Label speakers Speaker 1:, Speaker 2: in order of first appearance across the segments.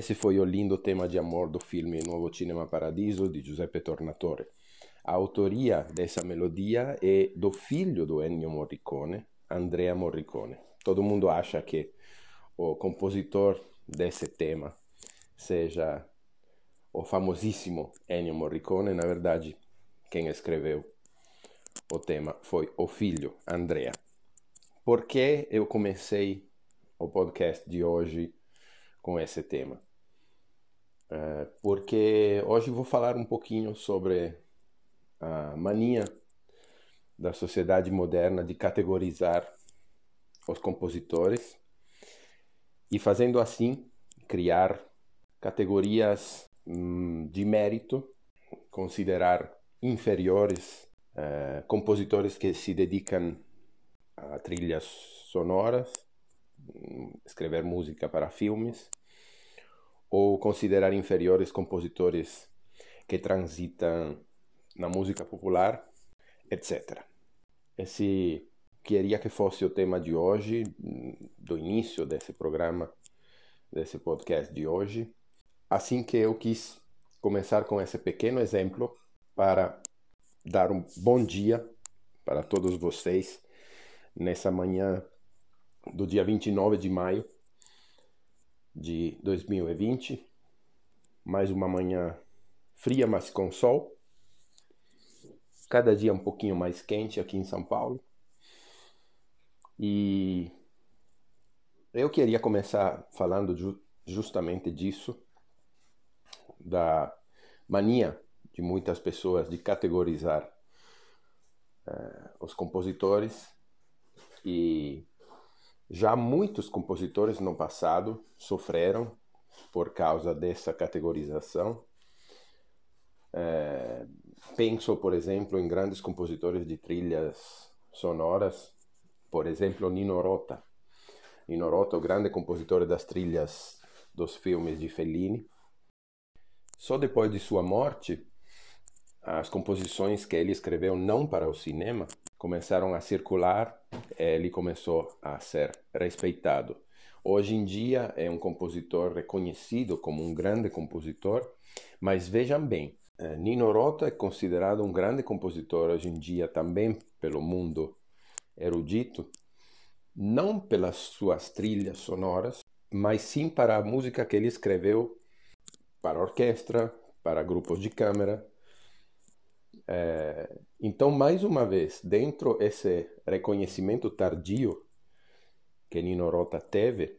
Speaker 1: Esse foi o lindo tema de amor do filme Nuovo Cinema Paradiso de Giuseppe Tornatore. A autoria dessa melodia é do filho do Ennio Morricone, Andrea Morricone. Todo mundo acha que o compositor desse tema seja o famosíssimo Ennio Morricone, na verdade, quem escreveu o tema foi o filho, Andrea. Por que eu comecei o podcast de hoje com esse tema? Porque hoje vou falar um pouquinho sobre a mania da sociedade moderna de categorizar os compositores e fazendo assim criar categorias hum, de mérito, considerar inferiores uh, compositores que se dedicam a trilhas sonoras, hum, escrever música para filmes, ou considerar inferiores compositores que transitam na música popular, etc. Esse queria que fosse o tema de hoje, do início desse programa, desse podcast de hoje. Assim que eu quis começar com esse pequeno exemplo para dar um bom dia para todos vocês nessa manhã do dia 29 de maio de 2020. Mais uma manhã fria, mas com sol. Cada dia um pouquinho mais quente aqui em São Paulo. E eu queria começar falando ju justamente disso, da mania de muitas pessoas de categorizar uh, os compositores e já muitos compositores no passado sofreram por causa dessa categorização. É, penso, por exemplo, em grandes compositores de trilhas sonoras, por exemplo, Nino Rota. Nino Rota, o grande compositor das trilhas dos filmes de Fellini. Só depois de sua morte, as composições que ele escreveu não para o cinema começaram a circular, ele começou a ser respeitado. Hoje em dia é um compositor reconhecido como um grande compositor, mas vejam bem, eh, Nino Rota é considerado um grande compositor hoje em dia também pelo mundo erudito, não pelas suas trilhas sonoras, mas sim para a música que ele escreveu para orquestra, para grupos de câmara, é, então, mais uma vez, dentro desse reconhecimento tardio que Nino Rota teve,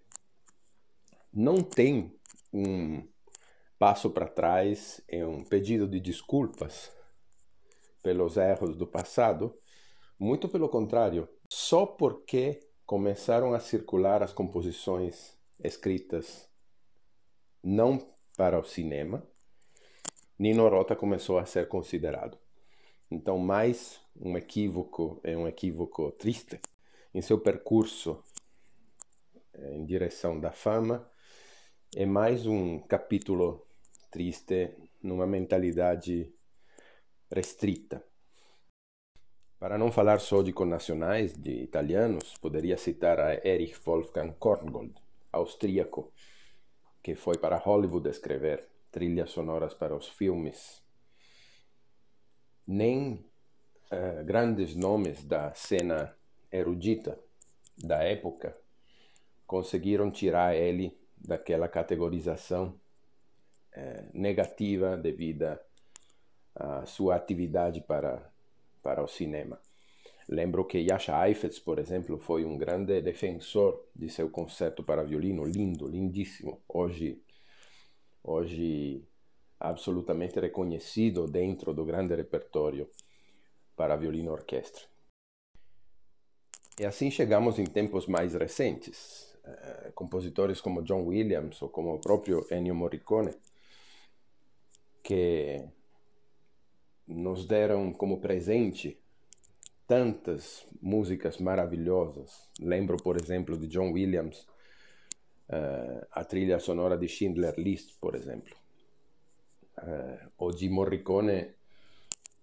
Speaker 1: não tem um passo para trás e um pedido de desculpas pelos erros do passado, muito pelo contrário, só porque começaram a circular as composições escritas não para o cinema, Nino Rota começou a ser considerado. Então, mais um equívoco, é um equívoco triste, em seu percurso é, em direção da fama, é mais um capítulo triste numa mentalidade restrita. Para não falar só de connacionais, de italianos, poderia citar a Erich Wolfgang Korngold, austríaco, que foi para Hollywood escrever trilhas sonoras para os filmes nem uh, grandes nomes da cena erudita da época conseguiram tirar ele daquela categorização uh, negativa devido à sua atividade para, para o cinema. Lembro que Jascha Heifetz, por exemplo, foi um grande defensor de seu concerto para violino, lindo, lindíssimo. Hoje, hoje absolutamente reconhecido dentro do grande repertório para violino orquestra. E assim chegamos em tempos mais recentes. Eh, compositores como John Williams ou como o próprio Ennio Morricone, que nos deram como presente tantas músicas maravilhosas. Lembro, por exemplo, de John Williams, uh, a trilha sonora de Schindler List, por exemplo eh, o de Morricone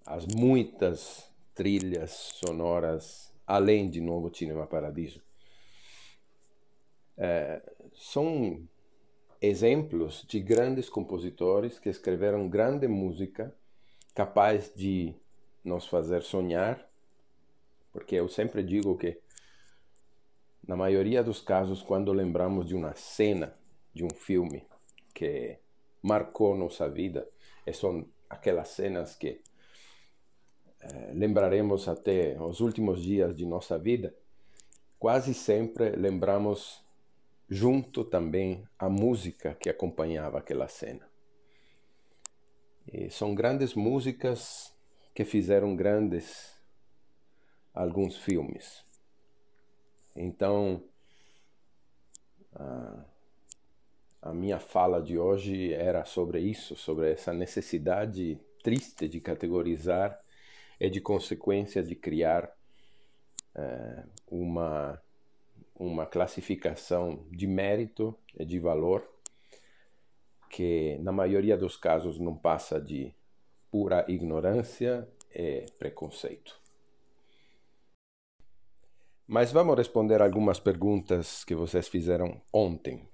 Speaker 1: as muitas trilhas sonoras além de Novo Cinema Paradiso. Eh, são exemplos de grandes compositores que escreveram grande música capaz de nos fazer sonhar, porque eu sempre digo que na maioria dos casos quando lembramos de uma cena de um filme que marcou nossa vida, e são aquelas cenas que eh, lembraremos até os últimos dias de nossa vida, quase sempre lembramos junto também a música que acompanhava aquela cena. E são grandes músicas que fizeram grandes alguns filmes. Então, a, a minha fala de hoje era sobre isso, sobre essa necessidade triste de categorizar e de consequência de criar é, uma uma classificação de mérito e de valor que na maioria dos casos não passa de pura ignorância e preconceito. Mas vamos responder algumas perguntas que vocês fizeram ontem.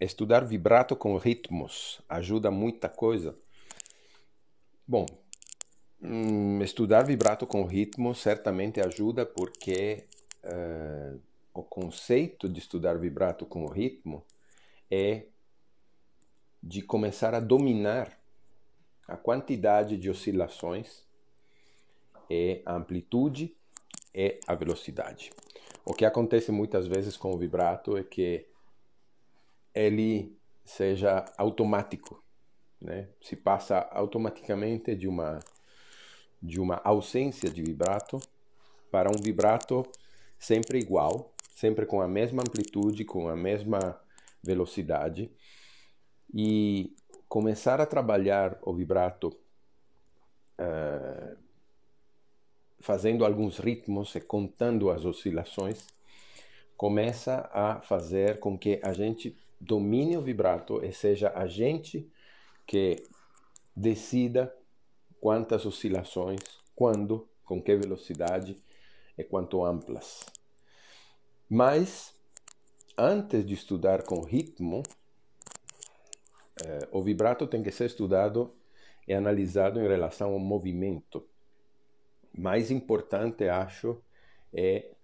Speaker 1: Estudar vibrato com ritmos ajuda muita coisa? Bom, hum, estudar vibrato com ritmo certamente ajuda porque uh, o conceito de estudar vibrato com ritmo é de começar a dominar a quantidade de oscilações e a amplitude e a velocidade. O que acontece muitas vezes com o vibrato é que ele seja automático, né? Se passa automaticamente de uma de uma ausência de vibrato para um vibrato sempre igual, sempre com a mesma amplitude, com a mesma velocidade e começar a trabalhar o vibrato uh, fazendo alguns ritmos e contando as oscilações começa a fazer com que a gente domine o vibrato e seja a gente que decida quantas oscilações, quando, com que velocidade e quanto amplas. Mas, antes de estudar com ritmo, eh, o vibrato tem que ser estudado e analisado em relação ao movimento. Mais importante, acho, é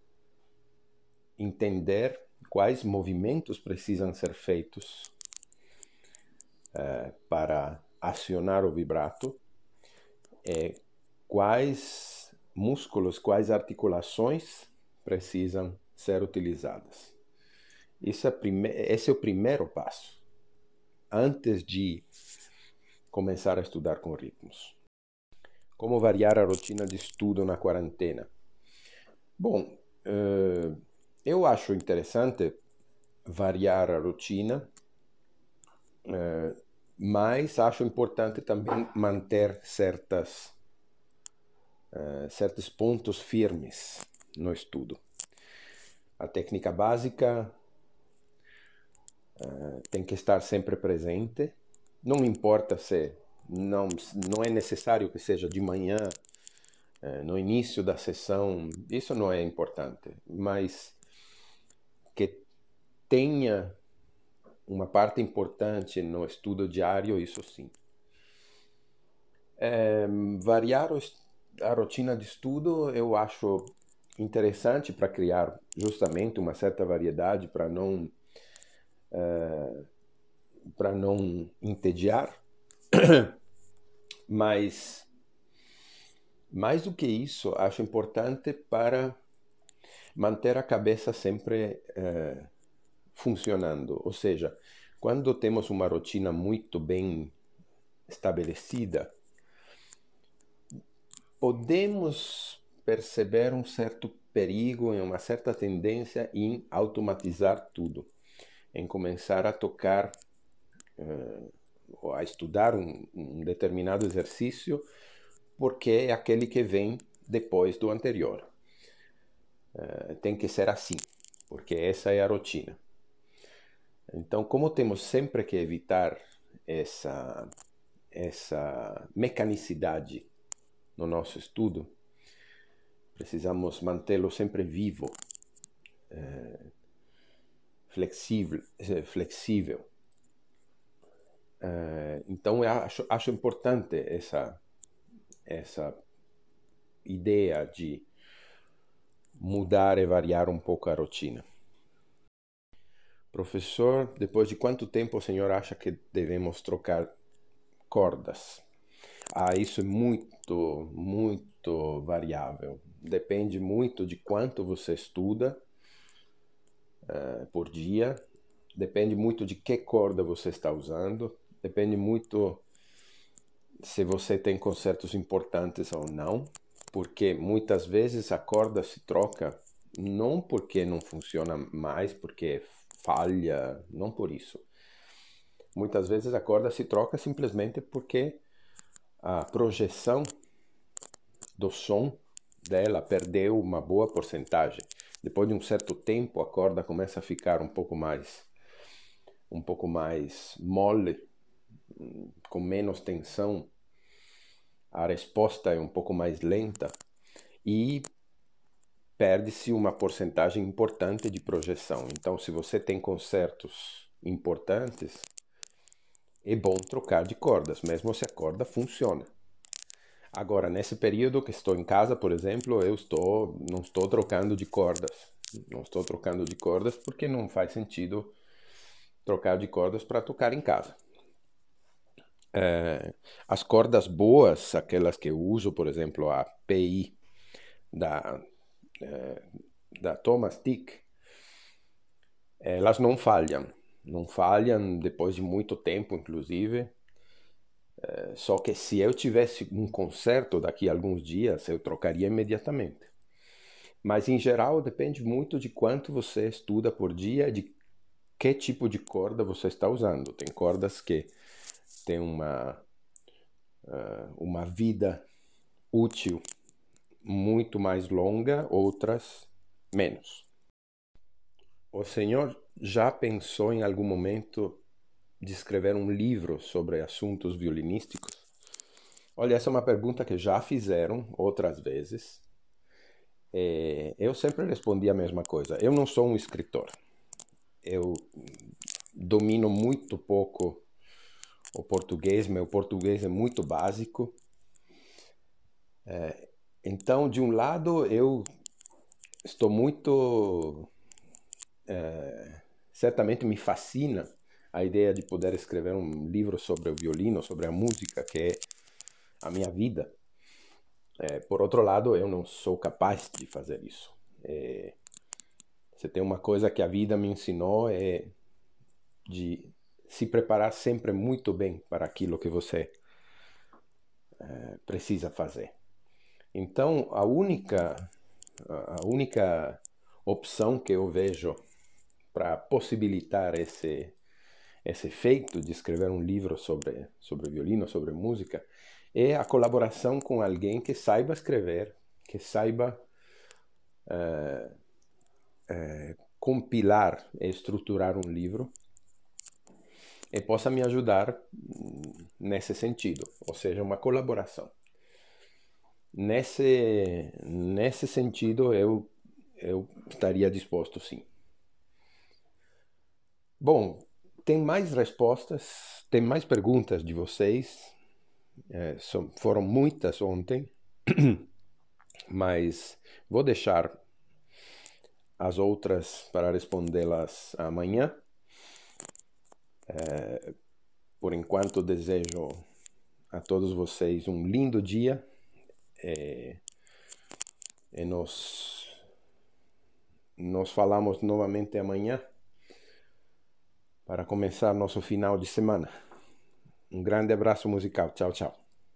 Speaker 1: entender quais movimentos precisam ser feitos eh, para acionar o vibrato, e quais músculos, quais articulações precisam ser utilizadas. Isso é prime... Esse é o primeiro passo, antes de começar a estudar com ritmos. Como variar a rotina de estudo na quarentena? Bom, uh, eu acho interessante variar a rotina, uh, mas acho importante também manter certas, uh, certos pontos firmes no estudo. A técnica básica uh, tem que estar sempre presente. Não importa se não, não é necessário que seja de manhã, no início da sessão, isso não é importante, mas tenha uma parte importante no estudo diário, isso sim. É, variar a rotina de estudo eu acho interessante para criar justamente uma certa variedade para não uh, para não entediar mas mais do que isso acho importante para manter a cabeça sempre uh, funcionando ou seja quando temos uma rotina muito bem estabelecida podemos perceber um certo perigo e uma certa tendência em automatizar tudo, em começar a tocar, uh, a estudar um, um determinado exercício, porque é aquele que vem depois do anterior. Uh, tem que ser assim, porque essa é a rotina. Então, como temos sempre que evitar essa, essa mecanicidade no nosso estudo, precisamos mantê-lo sempre vivo, é, flexível, flexível. Uh, então eu acho, acho importante essa, essa ideia de mudar e variar um pouco a rotina. Professor, depois de quanto tempo o senhor acha que devemos trocar cordas? Ah, isso é muito, muito variável. Depende muito de quanto você estuda uh, por dia, depende muito de que corda você está usando, depende muito se você tem concertos importantes ou não, porque muitas vezes a corda se troca não porque não funciona mais, porque falha, não por isso. Muitas vezes a corda se troca simplesmente porque a projeção do som dela perdeu uma boa porcentagem. Depois de um certo tempo, a corda começa a ficar um pouco mais um pouco mais mole, com menos tensão. A resposta é um pouco mais lenta e perde-se uma porcentagem importante de projeção. Então, se você tem concertos importantes, é bom trocar de cordas, mesmo se a corda funciona. Agora, nesse período que estou em casa, por exemplo, eu estou não estou trocando de cordas. Não estou trocando de cordas porque não faz sentido trocar de cordas para tocar em casa. É, as cordas boas, aquelas que eu uso, por exemplo, a PI da, da Thomas Tick, elas não falham não falham depois de muito tempo, inclusive. É, só que se eu tivesse um concerto daqui a alguns dias, eu trocaria imediatamente. Mas em geral depende muito de quanto você estuda por dia, de que tipo de corda você está usando. Tem cordas que têm uma, uma vida útil muito mais longa, outras menos. O senhor já pensou em algum momento de escrever um livro sobre assuntos violinísticos? Olha, essa é uma pergunta que já fizeram outras vezes. É, eu sempre respondi a mesma coisa. Eu não sou um escritor. Eu domino muito pouco o português. Meu português é muito básico. É, então, de um lado, eu estou muito é, certamente me fascina a ideia de poder escrever um livro sobre o violino, sobre a música, que é a minha vida. É, por outro lado, eu não sou capaz de fazer isso. É, se tem uma coisa que a vida me ensinou é de se preparar sempre muito bem para aquilo que você é, precisa fazer. Então, a única a única opção que eu vejo para possibilitar esse esse feito de escrever um livro sobre sobre violino, sobre música, é a colaboração com alguém que saiba escrever, que saiba uh, uh, compilar e estruturar um livro e possa me ajudar nesse sentido, ou seja, uma colaboração. Nesse nesse sentido eu eu estaria disposto sim. Bom, tem mais respostas, tem mais perguntas de vocês. É, são, foram muitas ontem, mas vou deixar as outras para respondê-las amanhã. É, por enquanto, desejo a todos vocês um lindo dia é, e nos, nos falamos novamente amanhã para começar nosso final de semana. Um grande abraço musical. Tchau, tchau.